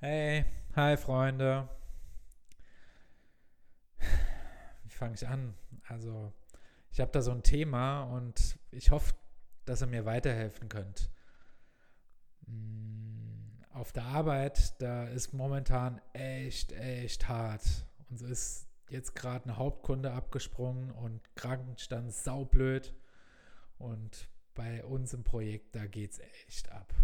Hey, hi Freunde. Wie fange ich an? Also, ich habe da so ein Thema und ich hoffe, dass ihr mir weiterhelfen könnt. Mm, auf der Arbeit, da ist momentan echt, echt hart. Und so ist jetzt gerade ein Hauptkunde abgesprungen und Krankenstand saublöd. Und bei uns im Projekt, da geht es echt ab.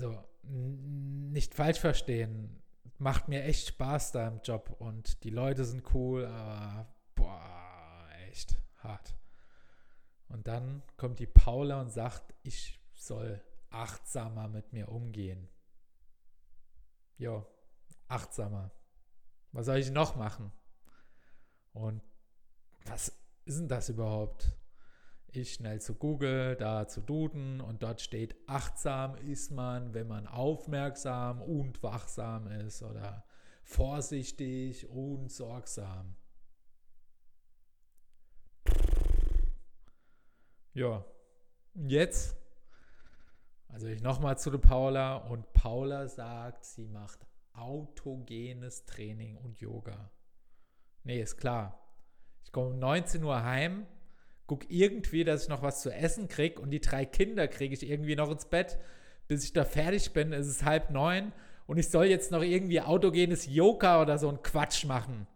Also nicht falsch verstehen, macht mir echt Spaß da im Job und die Leute sind cool, aber boah, echt hart. Und dann kommt die Paula und sagt, ich soll achtsamer mit mir umgehen. Jo, achtsamer. Was soll ich noch machen? Und was ist denn das überhaupt? Ich schnell zu Google, da zu Duden und dort steht, achtsam ist man, wenn man aufmerksam und wachsam ist oder vorsichtig und sorgsam. Ja, jetzt, also ich nochmal zu der Paula und Paula sagt, sie macht autogenes Training und Yoga. Nee, ist klar. Ich komme um 19 Uhr heim, gucke irgendwie, dass ich noch was zu essen kriege und die drei Kinder kriege ich irgendwie noch ins Bett. Bis ich da fertig bin, ist es halb neun und ich soll jetzt noch irgendwie autogenes Yoga oder so ein Quatsch machen.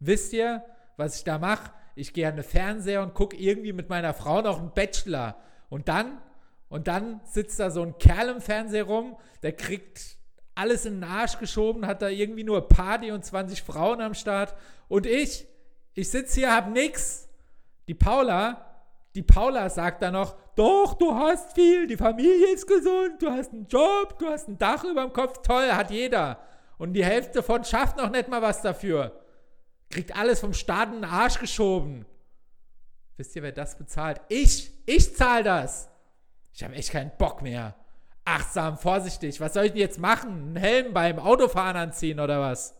Wisst ihr, was ich da mache? Ich gehe an den Fernseher und gucke irgendwie mit meiner Frau noch einen Bachelor. Und dann, und dann sitzt da so ein Kerl im Fernseher rum, der kriegt alles in den Arsch geschoben, hat da irgendwie nur Party und 20 Frauen am Start. Und ich, ich sitze hier, hab nix. Die Paula, die Paula sagt dann noch, doch, du hast viel, die Familie ist gesund, du hast einen Job, du hast ein Dach über dem Kopf, toll, hat jeder. Und die Hälfte davon schafft noch nicht mal was dafür. Kriegt alles vom Staat in den Arsch geschoben. Wisst ihr, wer das bezahlt? Ich, ich zahle das. Ich habe echt keinen Bock mehr achtsam, vorsichtig. Was soll ich denn jetzt machen? Einen Helm beim Autofahren anziehen oder was?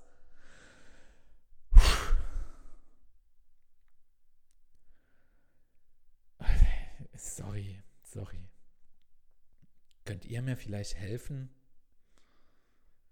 Könnt ihr mir vielleicht helfen?